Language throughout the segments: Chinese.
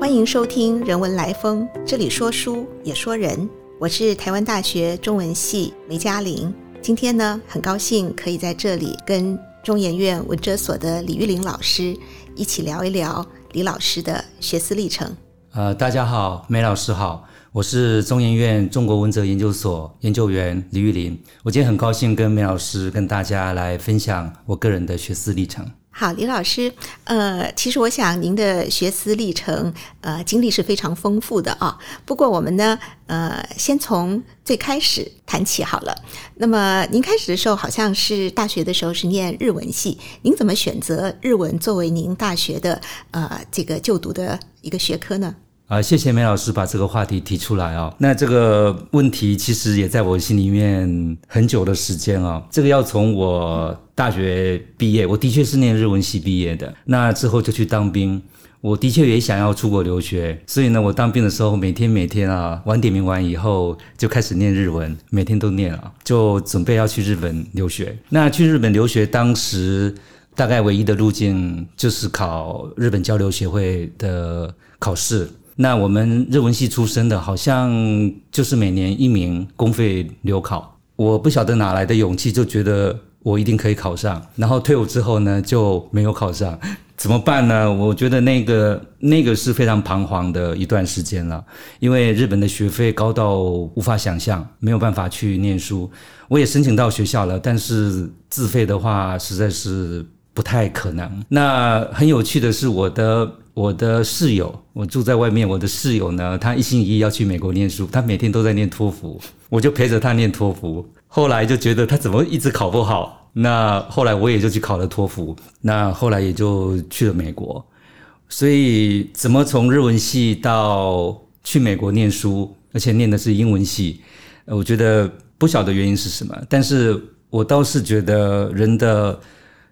欢迎收听《人文来风》，这里说书也说人。我是台湾大学中文系梅嘉玲。今天呢，很高兴可以在这里跟中研院文哲所的李玉玲老师一起聊一聊李老师的学思历程。呃，大家好，梅老师好，我是中研院中国文哲研究所研究员李玉玲。我今天很高兴跟梅老师跟大家来分享我个人的学思历程。好，李老师，呃，其实我想您的学思历程，呃，经历是非常丰富的啊。不过我们呢，呃，先从最开始谈起好了。那么您开始的时候，好像是大学的时候是念日文系，您怎么选择日文作为您大学的呃这个就读的一个学科呢？啊，谢谢梅老师把这个话题提出来啊。那这个问题其实也在我心里面很久的时间啊。这个要从我大学毕业，我的确是念日文系毕业的。那之后就去当兵，我的确也想要出国留学，所以呢，我当兵的时候每天每天啊，晚点名完以后就开始念日文，每天都念啊，就准备要去日本留学。那去日本留学，当时大概唯一的路径就是考日本交流协会的考试。那我们日文系出身的，好像就是每年一名公费留考。我不晓得哪来的勇气，就觉得我一定可以考上。然后退伍之后呢，就没有考上，怎么办呢？我觉得那个那个是非常彷徨的一段时间了，因为日本的学费高到无法想象，没有办法去念书。我也申请到学校了，但是自费的话，实在是不太可能。那很有趣的是，我的。我的室友，我住在外面。我的室友呢，他一心一意要去美国念书，他每天都在念托福，我就陪着他念托福。后来就觉得他怎么一直考不好，那后来我也就去考了托福，那后来也就去了美国。所以怎么从日文系到去美国念书，而且念的是英文系，我觉得不晓得原因是什么，但是我倒是觉得人的。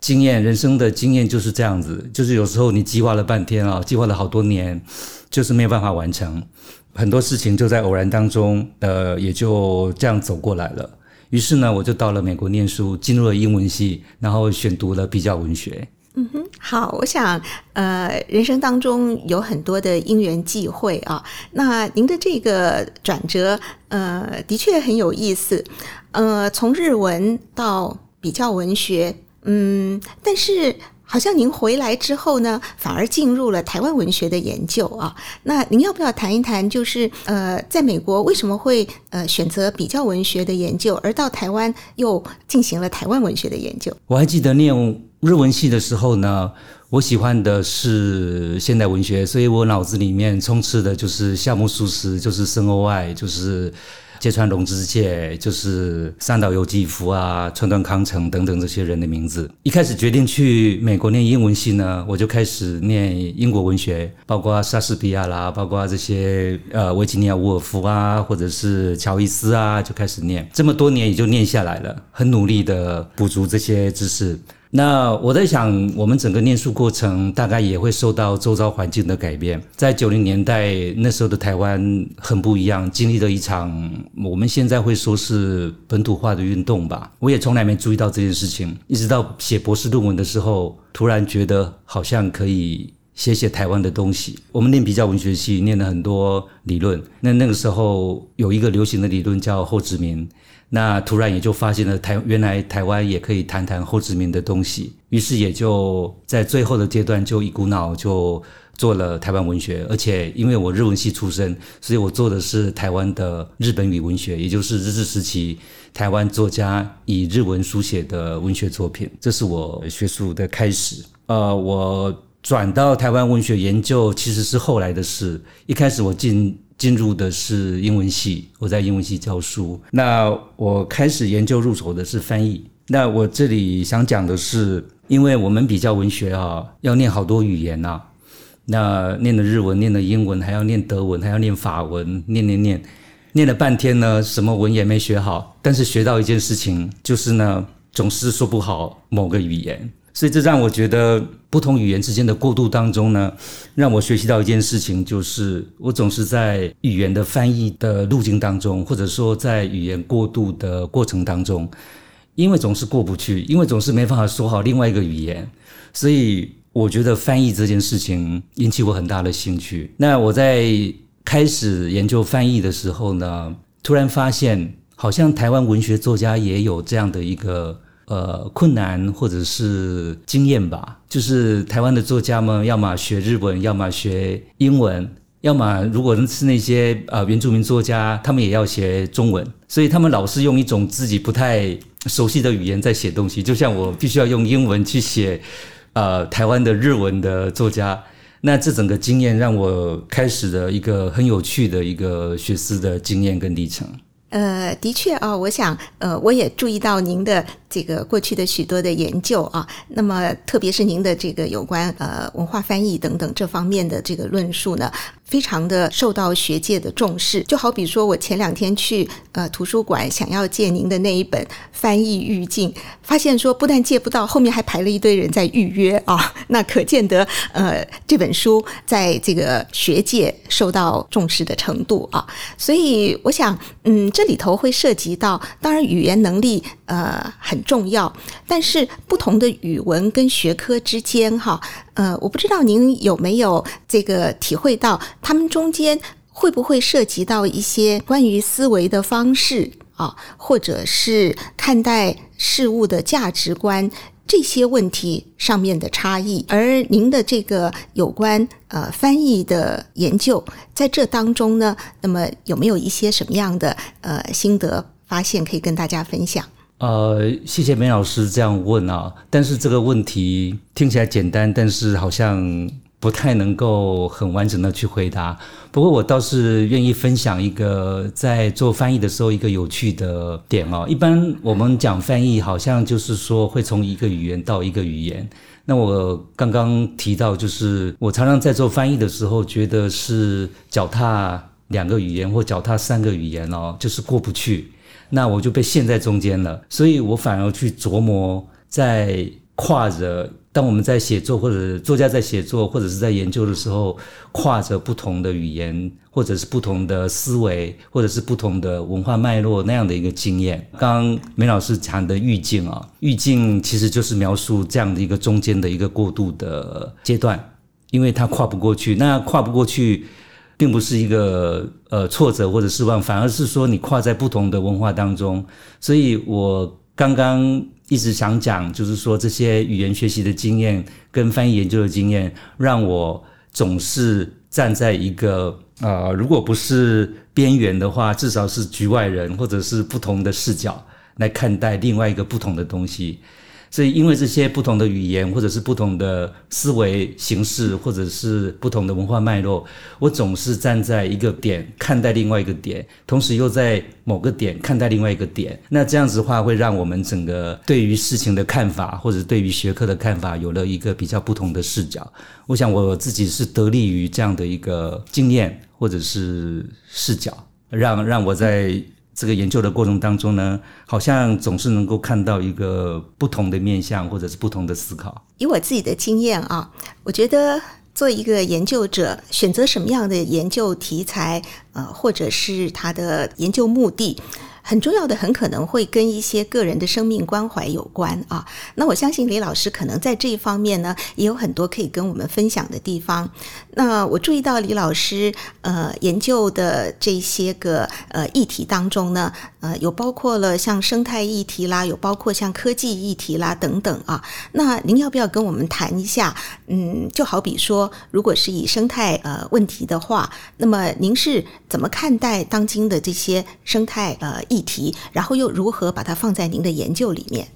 经验，人生的经验就是这样子，就是有时候你计划了半天啊，计划了好多年，就是没有办法完成，很多事情就在偶然当中，呃，也就这样走过来了。于是呢，我就到了美国念书，进入了英文系，然后选读了比较文学。嗯哼，好，我想，呃，人生当中有很多的因缘际会啊，那您的这个转折，呃，的确很有意思，呃，从日文到比较文学。嗯，但是好像您回来之后呢，反而进入了台湾文学的研究啊。那您要不要谈一谈，就是呃，在美国为什么会呃选择比较文学的研究，而到台湾又进行了台湾文学的研究？我还记得念日文系的时候呢，我喜欢的是现代文学，所以我脑子里面充斥的就是夏目漱石，就是森欧爱，就是。芥川龙之介就是三岛由纪夫啊，川端康成等等这些人的名字。一开始决定去美国念英文系呢，我就开始念英国文学，包括莎士比亚啦，包括这些呃维吉尼亚·伍尔夫啊，或者是乔伊斯啊，就开始念。这么多年也就念下来了，很努力的补足这些知识。那我在想，我们整个念书过程大概也会受到周遭环境的改变。在九零年代那时候的台湾很不一样，经历了一场我们现在会说是本土化的运动吧。我也从来没注意到这件事情，一直到写博士论文的时候，突然觉得好像可以写写台湾的东西。我们念比较文学系，念了很多理论。那那个时候有一个流行的理论叫后殖民。那突然也就发现了台原来台湾也可以谈谈后殖民的东西，于是也就在最后的阶段就一股脑就做了台湾文学，而且因为我日文系出身，所以我做的是台湾的日本语文学，也就是日治时期台湾作家以日文书写的文学作品，这是我学术的开始。呃，我转到台湾文学研究其实是后来的事，一开始我进。进入的是英文系，我在英文系教书。那我开始研究入手的是翻译。那我这里想讲的是，因为我们比较文学啊，要念好多语言呐。那念的日文，念的英文，还要念德文，还要念法文，念念念，念了半天呢，什么文也没学好。但是学到一件事情，就是呢，总是说不好某个语言。所以这让我觉得，不同语言之间的过渡当中呢，让我学习到一件事情，就是我总是在语言的翻译的路径当中，或者说在语言过渡的过程当中，因为总是过不去，因为总是没办法说好另外一个语言，所以我觉得翻译这件事情引起我很大的兴趣。那我在开始研究翻译的时候呢，突然发现，好像台湾文学作家也有这样的一个呃困难或者是经验吧，就是台湾的作家们要么学日文，要么学英文。要么，如果是那些呃原住民作家，他们也要学中文，所以他们老是用一种自己不太熟悉的语言在写东西。就像我必须要用英文去写，呃，台湾的日文的作家，那这整个经验让我开始了一个很有趣的一个学思的经验跟历程。呃，的确啊，我想，呃，我也注意到您的。这个过去的许多的研究啊，那么特别是您的这个有关呃文化翻译等等这方面的这个论述呢，非常的受到学界的重视。就好比说我前两天去呃图书馆想要借您的那一本翻译预境，发现说不但借不到，后面还排了一堆人在预约啊，那可见得呃这本书在这个学界受到重视的程度啊。所以我想，嗯，这里头会涉及到，当然语言能力呃很。重要，但是不同的语文跟学科之间，哈，呃，我不知道您有没有这个体会到，他们中间会不会涉及到一些关于思维的方式啊，或者是看待事物的价值观这些问题上面的差异？而您的这个有关呃翻译的研究，在这当中呢，那么有没有一些什么样的呃心得发现可以跟大家分享？呃，谢谢梅老师这样问啊，但是这个问题听起来简单，但是好像不太能够很完整的去回答。不过我倒是愿意分享一个在做翻译的时候一个有趣的点哦。一般我们讲翻译，好像就是说会从一个语言到一个语言。那我刚刚提到，就是我常常在做翻译的时候，觉得是脚踏两个语言或脚踏三个语言哦，就是过不去。那我就被陷在中间了，所以我反而去琢磨，在跨着，当我们在写作或者作家在写作或者是在研究的时候，跨着不同的语言，或者是不同的思维，或者是不同的文化脉络那样的一个经验。刚梅老师讲的预境啊，预境其实就是描述这样的一个中间的一个过渡的阶段，因为它跨不过去，那跨不过去。并不是一个呃挫折或者失望，反而是说你跨在不同的文化当中。所以我刚刚一直想讲，就是说这些语言学习的经验跟翻译研究的经验，让我总是站在一个呃，如果不是边缘的话，至少是局外人或者是不同的视角来看待另外一个不同的东西。所以，因为这些不同的语言，或者是不同的思维形式，或者是不同的文化脉络，我总是站在一个点看待另外一个点，同时又在某个点看待另外一个点。那这样子的话，会让我们整个对于事情的看法，或者对于学科的看法，有了一个比较不同的视角。我想我自己是得力于这样的一个经验，或者是视角，让让我在。这个研究的过程当中呢，好像总是能够看到一个不同的面向，或者是不同的思考。以我自己的经验啊，我觉得做一个研究者，选择什么样的研究题材，呃，或者是他的研究目的。很重要的，很可能会跟一些个人的生命关怀有关啊。那我相信李老师可能在这一方面呢，也有很多可以跟我们分享的地方。那我注意到李老师呃研究的这些个呃议题当中呢，呃有包括了像生态议题啦，有包括像科技议题啦等等啊。那您要不要跟我们谈一下？嗯，就好比说，如果是以生态呃问题的话，那么您是怎么看待当今的这些生态呃议？议题，然后又如何把它放在您的研究里面？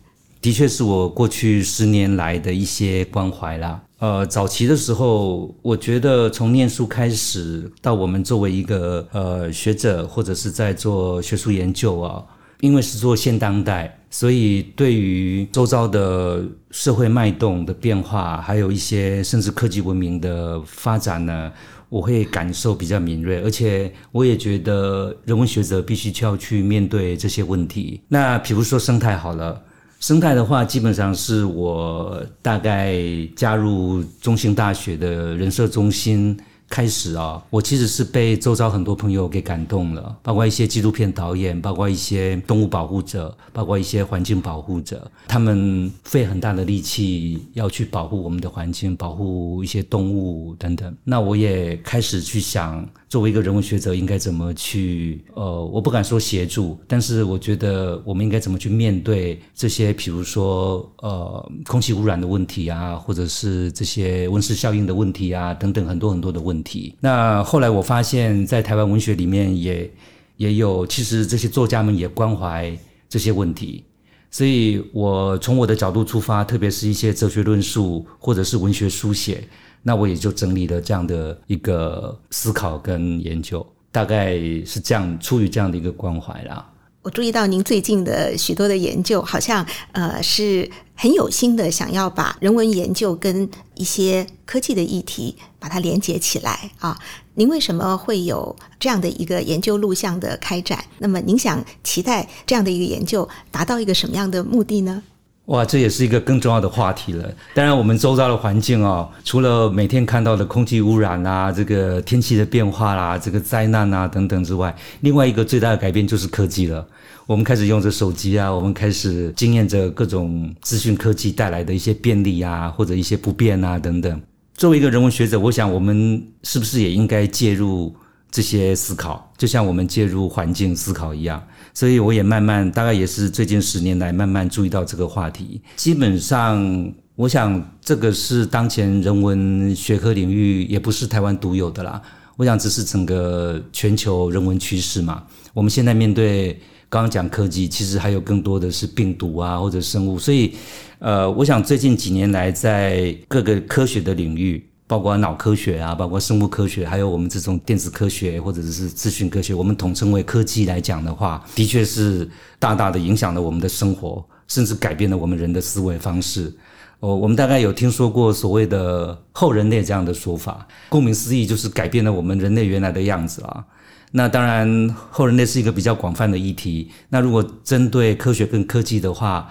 的确是我过去十年来的一些关怀啦。呃，早期的时候，我觉得从念书开始到我们作为一个呃学者或者是在做学术研究啊，因为是做现当代，所以对于周遭的社会脉动的变化，还有一些甚至科技文明的发展呢。我会感受比较敏锐，而且我也觉得人文学者必须就要去面对这些问题。那比如说生态好了，生态的话，基本上是我大概加入中兴大学的人社中心开始啊，我其实是被周遭很多朋友给感动了，包括一些纪录片导演，包括一些动物保护者，包括一些环境保护者，他们费很大的力气要去保护我们的环境，保护一些动物等等。那我也开始去想，作为一个人文学者，应该怎么去呃，我不敢说协助，但是我觉得我们应该怎么去面对这些，比如说呃，空气污染的问题啊，或者是这些温室效应的问题啊，等等很多很多的问题。那后来我发现，在台湾文学里面也也有，其实这些作家们也关怀这些问题。所以我从我的角度出发，特别是一些哲学论述或者是文学书写，那我也就整理了这样的一个思考跟研究，大概是这样，出于这样的一个关怀啦。我注意到您最近的许多的研究，好像呃是很有心的，想要把人文研究跟一些科技的议题把它连接起来啊。您为什么会有这样的一个研究录像的开展？那么您想期待这样的一个研究达到一个什么样的目的呢？哇，这也是一个更重要的话题了。当然，我们周遭的环境哦，除了每天看到的空气污染啊，这个天气的变化啦，这个灾难啊等等之外，另外一个最大的改变就是科技了。我们开始用着手机啊，我们开始经验着各种资讯科技带来的一些便利啊，或者一些不便啊等等。作为一个人文学者，我想我们是不是也应该介入这些思考，就像我们介入环境思考一样？所以我也慢慢，大概也是最近十年来慢慢注意到这个话题。基本上，我想这个是当前人文学科领域，也不是台湾独有的啦。我想这是整个全球人文趋势嘛。我们现在面对刚刚讲科技，其实还有更多的是病毒啊或者生物。所以，呃，我想最近几年来，在各个科学的领域。包括脑科学啊，包括生物科学，还有我们这种电子科学或者是资讯科学，我们统称为科技来讲的话，的确是大大的影响了我们的生活，甚至改变了我们人的思维方式。哦，我们大概有听说过所谓的后人类这样的说法，顾名思义就是改变了我们人类原来的样子啊。那当然，后人类是一个比较广泛的议题。那如果针对科学跟科技的话，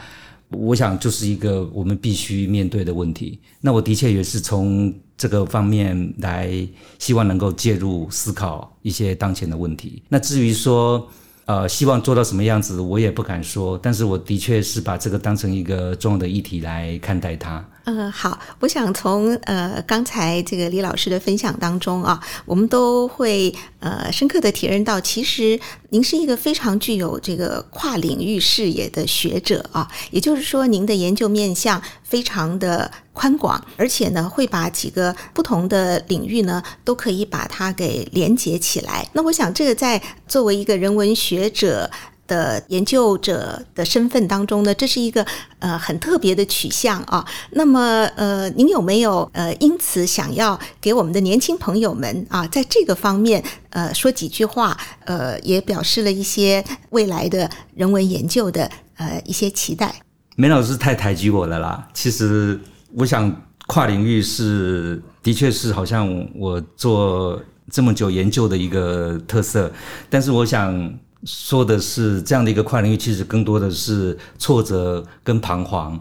我想就是一个我们必须面对的问题。那我的确也是从这个方面来，希望能够介入思考一些当前的问题。那至于说，呃，希望做到什么样子，我也不敢说。但是我的确是把这个当成一个重要的议题来看待它。嗯，好，我想从呃刚才这个李老师的分享当中啊，我们都会呃深刻的体认到，其实您是一个非常具有这个跨领域视野的学者啊，也就是说，您的研究面向非常的宽广，而且呢，会把几个不同的领域呢，都可以把它给连接起来。那我想，这个在作为一个人文学者。的研究者的身份当中呢，这是一个呃很特别的取向啊。那么呃，您有没有呃因此想要给我们的年轻朋友们啊，在这个方面呃说几句话？呃，也表示了一些未来的人文研究的呃一些期待。梅老师太抬举我了啦。其实我想跨领域是的确是好像我做这么久研究的一个特色，但是我想。说的是这样的一个跨领域，其实更多的是挫折跟彷徨。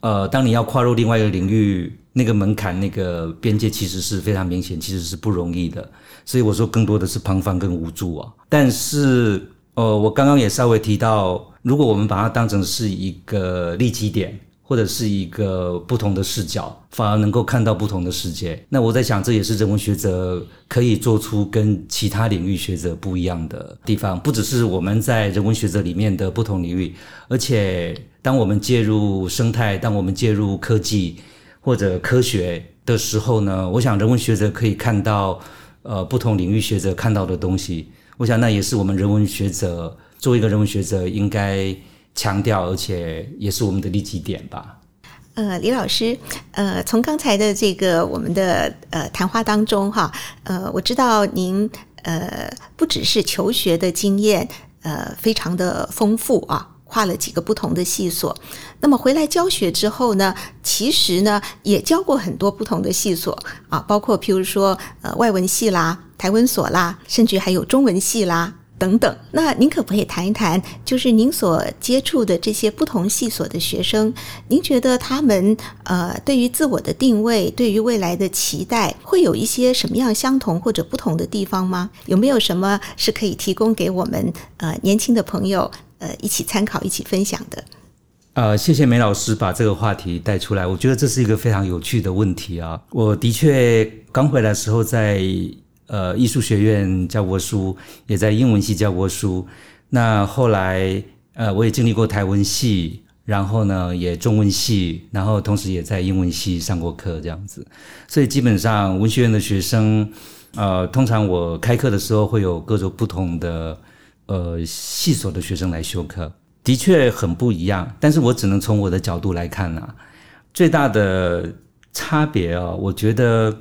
呃，当你要跨入另外一个领域，那个门槛、那个边界其实是非常明显，其实是不容易的。所以我说，更多的是彷徨跟无助啊。但是，呃，我刚刚也稍微提到，如果我们把它当成是一个利基点。或者是一个不同的视角，反而能够看到不同的世界。那我在想，这也是人文学者可以做出跟其他领域学者不一样的地方。不只是我们在人文学者里面的不同领域，而且当我们介入生态，当我们介入科技或者科学的时候呢，我想人文学者可以看到呃不同领域学者看到的东西。我想那也是我们人文学者作为一个人文学者应该。强调，而且也是我们的利基点吧。呃，李老师，呃，从刚才的这个我们的呃谈话当中哈，呃，我知道您呃不只是求学的经验呃非常的丰富啊，跨了几个不同的系所。那么回来教学之后呢，其实呢也教过很多不同的系所啊，包括譬如说呃外文系啦、台文所啦，甚至还有中文系啦。等等。那您可不可以谈一谈，就是您所接触的这些不同系所的学生，您觉得他们呃对于自我的定位，对于未来的期待，会有一些什么样相同或者不同的地方吗？有没有什么是可以提供给我们呃年轻的朋友呃一起参考、一起分享的？呃，谢谢梅老师把这个话题带出来，我觉得这是一个非常有趣的问题啊。我的确刚回来的时候在。呃，艺术学院教过书，也在英文系教过书。那后来，呃，我也经历过台文系，然后呢，也中文系，然后同时也在英文系上过课，这样子。所以基本上，文学院的学生，呃，通常我开课的时候会有各种不同的呃系所的学生来修课，的确很不一样。但是我只能从我的角度来看啊，最大的差别啊，我觉得。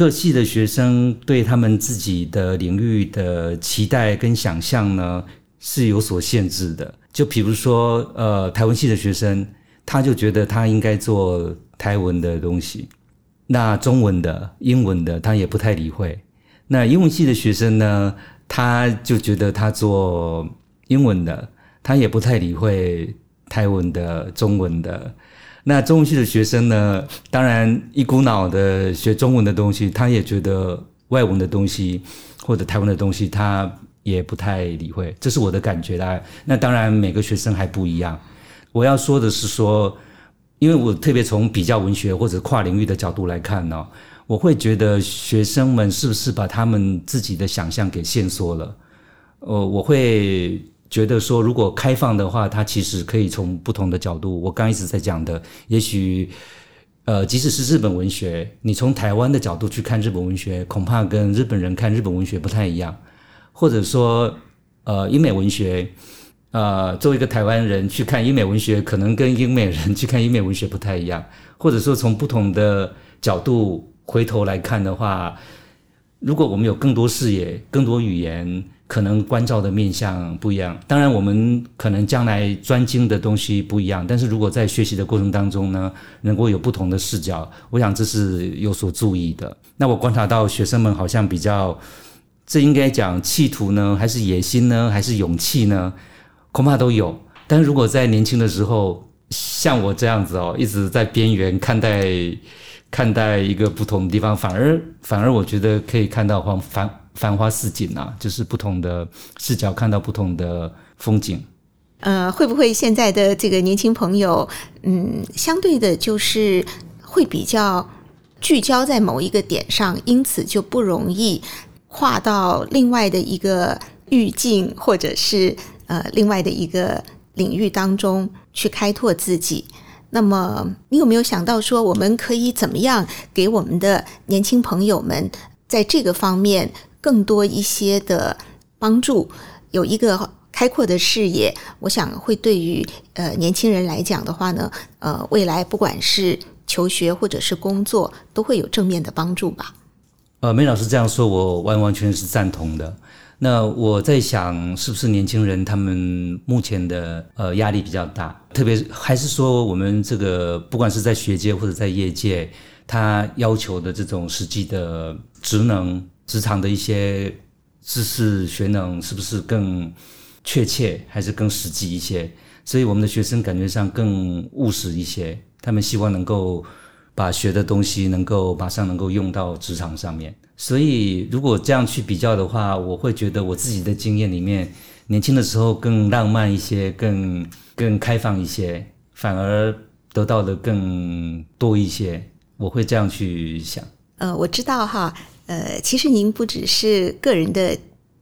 各系的学生对他们自己的领域的期待跟想象呢是有所限制的。就比如说，呃，台文系的学生，他就觉得他应该做台文的东西；那中文的、英文的，他也不太理会。那英文系的学生呢，他就觉得他做英文的，他也不太理会台文的、中文的。那中文系的学生呢？当然一股脑的学中文的东西，他也觉得外文的东西或者台湾的东西，他也不太理会。这是我的感觉啦。那当然每个学生还不一样。我要说的是说，因为我特别从比较文学或者跨领域的角度来看呢，我会觉得学生们是不是把他们自己的想象给限缩了？呃，我会。觉得说，如果开放的话，它其实可以从不同的角度。我刚一直在讲的，也许，呃，即使是日本文学，你从台湾的角度去看日本文学，恐怕跟日本人看日本文学不太一样。或者说，呃，英美文学，呃，作为一个台湾人去看英美文学，可能跟英美人去看英美文学不太一样。或者说，从不同的角度回头来看的话，如果我们有更多视野、更多语言。可能关照的面向不一样，当然我们可能将来专精的东西不一样，但是如果在学习的过程当中呢，能够有不同的视角，我想这是有所注意的。那我观察到学生们好像比较，这应该讲企图呢，还是野心呢，还是勇气呢？恐怕都有。但是如果在年轻的时候，像我这样子哦，一直在边缘看待看待一个不同的地方，反而反而我觉得可以看到繁繁。繁花似锦啊，就是不同的视角看到不同的风景。呃，会不会现在的这个年轻朋友，嗯，相对的，就是会比较聚焦在某一个点上，因此就不容易跨到另外的一个域境，或者是呃另外的一个领域当中去开拓自己。那么，你有没有想到说，我们可以怎么样给我们的年轻朋友们在这个方面？更多一些的帮助，有一个开阔的视野，我想会对于呃年轻人来讲的话呢，呃，未来不管是求学或者是工作，都会有正面的帮助吧。呃，梅老师这样说，我完完全是赞同的。那我在想，是不是年轻人他们目前的呃压力比较大，特别还是说我们这个不管是在学界或者在业界，他要求的这种实际的职能。职场的一些知识学能是不是更确切，还是更实际一些？所以我们的学生感觉上更务实一些，他们希望能够把学的东西能够马上能够用到职场上面。所以如果这样去比较的话，我会觉得我自己的经验里面，年轻的时候更浪漫一些，更更开放一些，反而得到的更多一些。我会这样去想。呃，我知道哈。呃，其实您不只是个人的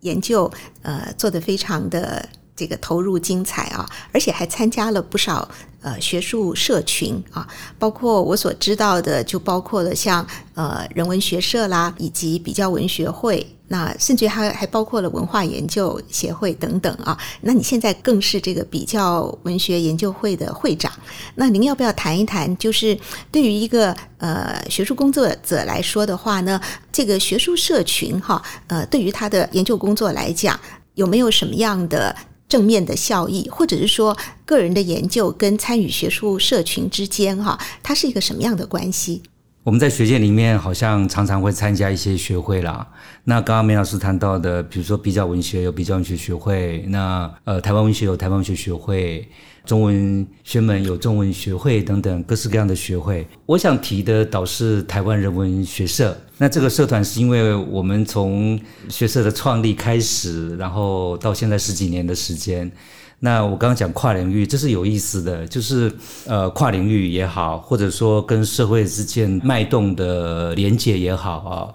研究，呃，做的非常的这个投入精彩啊，而且还参加了不少呃学术社群啊，包括我所知道的，就包括了像呃人文学社啦，以及比较文学会。那甚至还还包括了文化研究协会等等啊。那你现在更是这个比较文学研究会的会长。那您要不要谈一谈？就是对于一个呃学术工作者来说的话呢，这个学术社群哈，呃，对于他的研究工作来讲，有没有什么样的正面的效益？或者是说，个人的研究跟参与学术社群之间哈，它是一个什么样的关系？我们在学界里面好像常常会参加一些学会啦。那刚刚梅老师谈到的，比如说比较文学有比较文学学会，那呃台湾文学有台湾文学学会。中文学门有中文学会等等各式各样的学会。我想提的倒是台湾人文学社。那这个社团是因为我们从学社的创立开始，然后到现在十几年的时间。那我刚刚讲跨领域，这是有意思的，就是呃跨领域也好，或者说跟社会之间脉动的连接也好啊，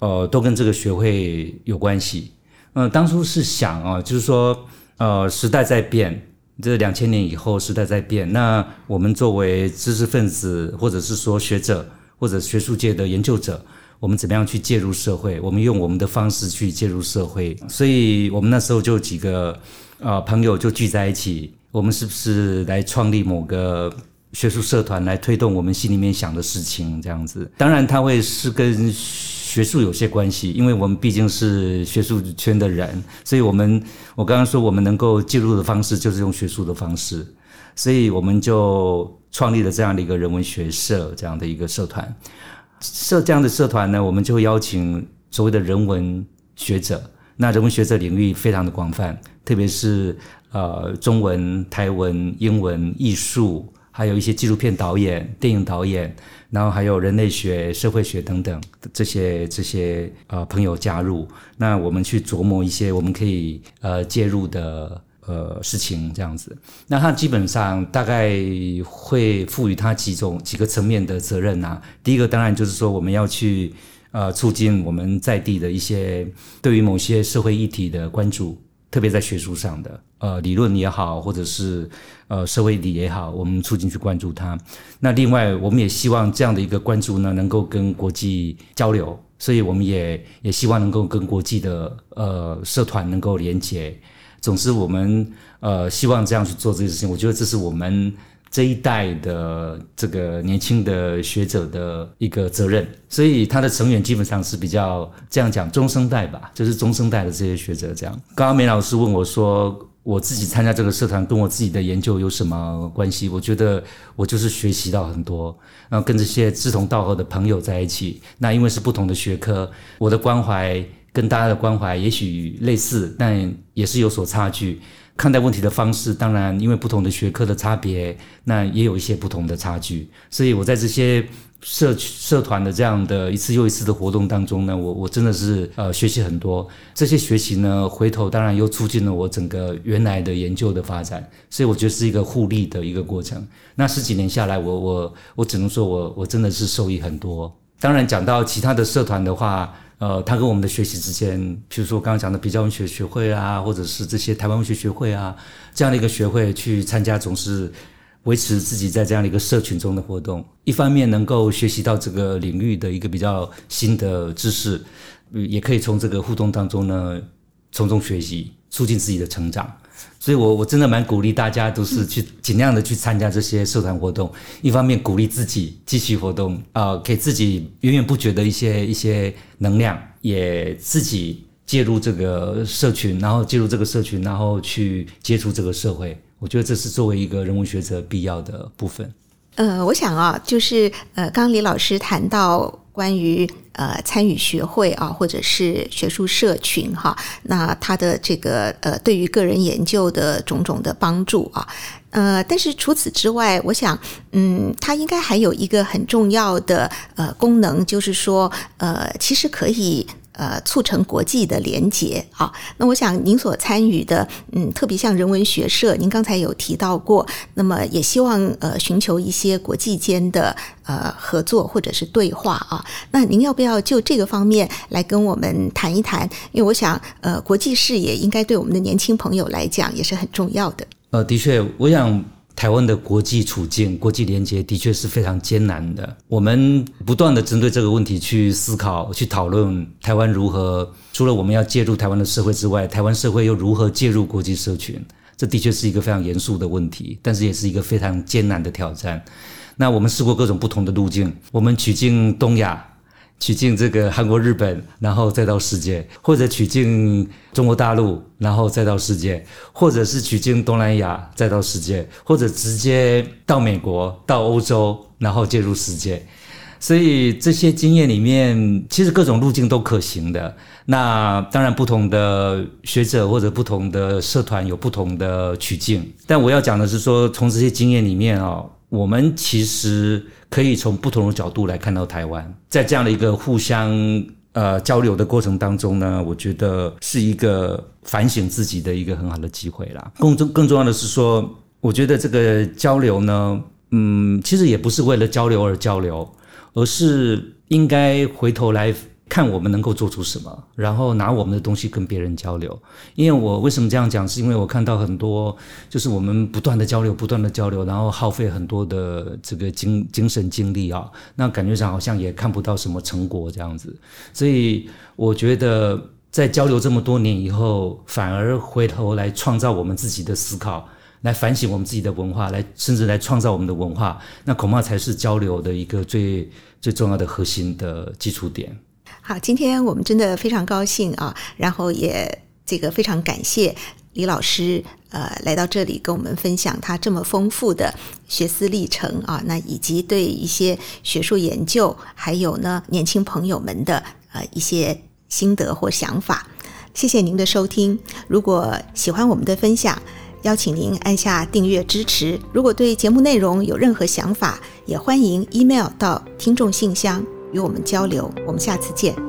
呃都跟这个学会有关系。嗯，当初是想啊，就是说呃时代在变。这两千年以后，时代在变。那我们作为知识分子，或者是说学者，或者学术界的研究者，我们怎么样去介入社会？我们用我们的方式去介入社会。所以，我们那时候就几个啊朋友就聚在一起，我们是不是来创立某个学术社团，来推动我们心里面想的事情？这样子，当然他会是跟。学术有些关系，因为我们毕竟是学术圈的人，所以我们我刚刚说我们能够介入的方式就是用学术的方式，所以我们就创立了这样的一个人文学社这样的一个社团。设这样的社团呢，我们就会邀请所谓的人文学者。那人文学者领域非常的广泛，特别是呃中文、台文、英文、艺术，还有一些纪录片导演、电影导演。然后还有人类学、社会学等等这些这些呃朋友加入，那我们去琢磨一些我们可以呃介入的呃事情，这样子。那他基本上大概会赋予他几种几个层面的责任呐。第一个当然就是说我们要去呃促进我们在地的一些对于某些社会议题的关注。特别在学术上的，呃，理论也好，或者是呃社会理也好，我们促进去关注它。那另外，我们也希望这样的一个关注呢，能够跟国际交流，所以我们也也希望能够跟国际的呃社团能够连接。总之，我们呃希望这样去做这件事情。我觉得这是我们。这一代的这个年轻的学者的一个责任，所以他的成员基本上是比较这样讲中生代吧，就是中生代的这些学者这样。刚刚梅老师问我说，我自己参加这个社团跟我自己的研究有什么关系？我觉得我就是学习到很多，然后跟这些志同道合的朋友在一起。那因为是不同的学科，我的关怀跟大家的关怀也许类似，但也是有所差距。看待问题的方式，当然因为不同的学科的差别，那也有一些不同的差距。所以我在这些社社团的这样的一次又一次的活动当中呢，我我真的是呃学习很多。这些学习呢，回头当然又促进了我整个原来的研究的发展。所以我觉得是一个互利的一个过程。那十几年下来，我我我只能说我我真的是受益很多。当然讲到其他的社团的话。呃，他跟我们的学习之间，比如说我刚刚讲的比较文学学会啊，或者是这些台湾文学学会啊，这样的一个学会去参加，总是维持自己在这样的一个社群中的活动。一方面能够学习到这个领域的一个比较新的知识，也可以从这个互动当中呢，从中学习，促进自己的成长。所以，我我真的蛮鼓励大家，都是去尽量的去参加这些社团活动。一方面鼓励自己继续活动，啊，给自己源源不绝的一些一些能量，也自己介入这个社群，然后介入这个社群，然后去接触这个社会。我觉得这是作为一个人文学者必要的部分。呃，我想啊，就是呃，刚刚李老师谈到关于呃参与学会啊，或者是学术社群哈，那他的这个呃对于个人研究的种种的帮助啊，呃，但是除此之外，我想嗯，它应该还有一个很重要的呃功能，就是说呃，其实可以。呃，促成国际的连结啊。那我想您所参与的，嗯，特别像人文学社，您刚才有提到过，那么也希望呃寻求一些国际间的呃合作或者是对话啊。那您要不要就这个方面来跟我们谈一谈？因为我想，呃，国际视野应该对我们的年轻朋友来讲也是很重要的。呃，的确，我想。台湾的国际处境、国际连接的确是非常艰难的。我们不断的针对这个问题去思考、去讨论，台湾如何除了我们要介入台湾的社会之外，台湾社会又如何介入国际社群？这的确是一个非常严肃的问题，但是也是一个非常艰难的挑战。那我们试过各种不同的路径，我们取经东亚。取经这个韩国、日本，然后再到世界，或者取经中国大陆，然后再到世界，或者是取经东南亚，再到世界，或者直接到美国、到欧洲，然后介入世界。所以这些经验里面，其实各种路径都可行的。那当然，不同的学者或者不同的社团有不同的取径。但我要讲的是说，从这些经验里面啊，我们其实可以从不同的角度来看到台湾，在这样的一个互相呃交流的过程当中呢，我觉得是一个反省自己的一个很好的机会啦。更重更重要的是说，我觉得这个交流呢，嗯，其实也不是为了交流而交流，而是应该回头来。看我们能够做出什么，然后拿我们的东西跟别人交流。因为我为什么这样讲，是因为我看到很多，就是我们不断的交流，不断的交流，然后耗费很多的这个精精神精力啊，那感觉上好像也看不到什么成果这样子。所以我觉得在交流这么多年以后，反而回头来创造我们自己的思考，来反省我们自己的文化，来甚至来创造我们的文化，那恐怕才是交流的一个最最重要的核心的基础点。好，今天我们真的非常高兴啊，然后也这个非常感谢李老师，呃，来到这里跟我们分享他这么丰富的学思历程啊，那以及对一些学术研究，还有呢年轻朋友们的呃一些心得或想法。谢谢您的收听，如果喜欢我们的分享，邀请您按下订阅支持。如果对节目内容有任何想法，也欢迎 email 到听众信箱。与我们交流，我们下次见。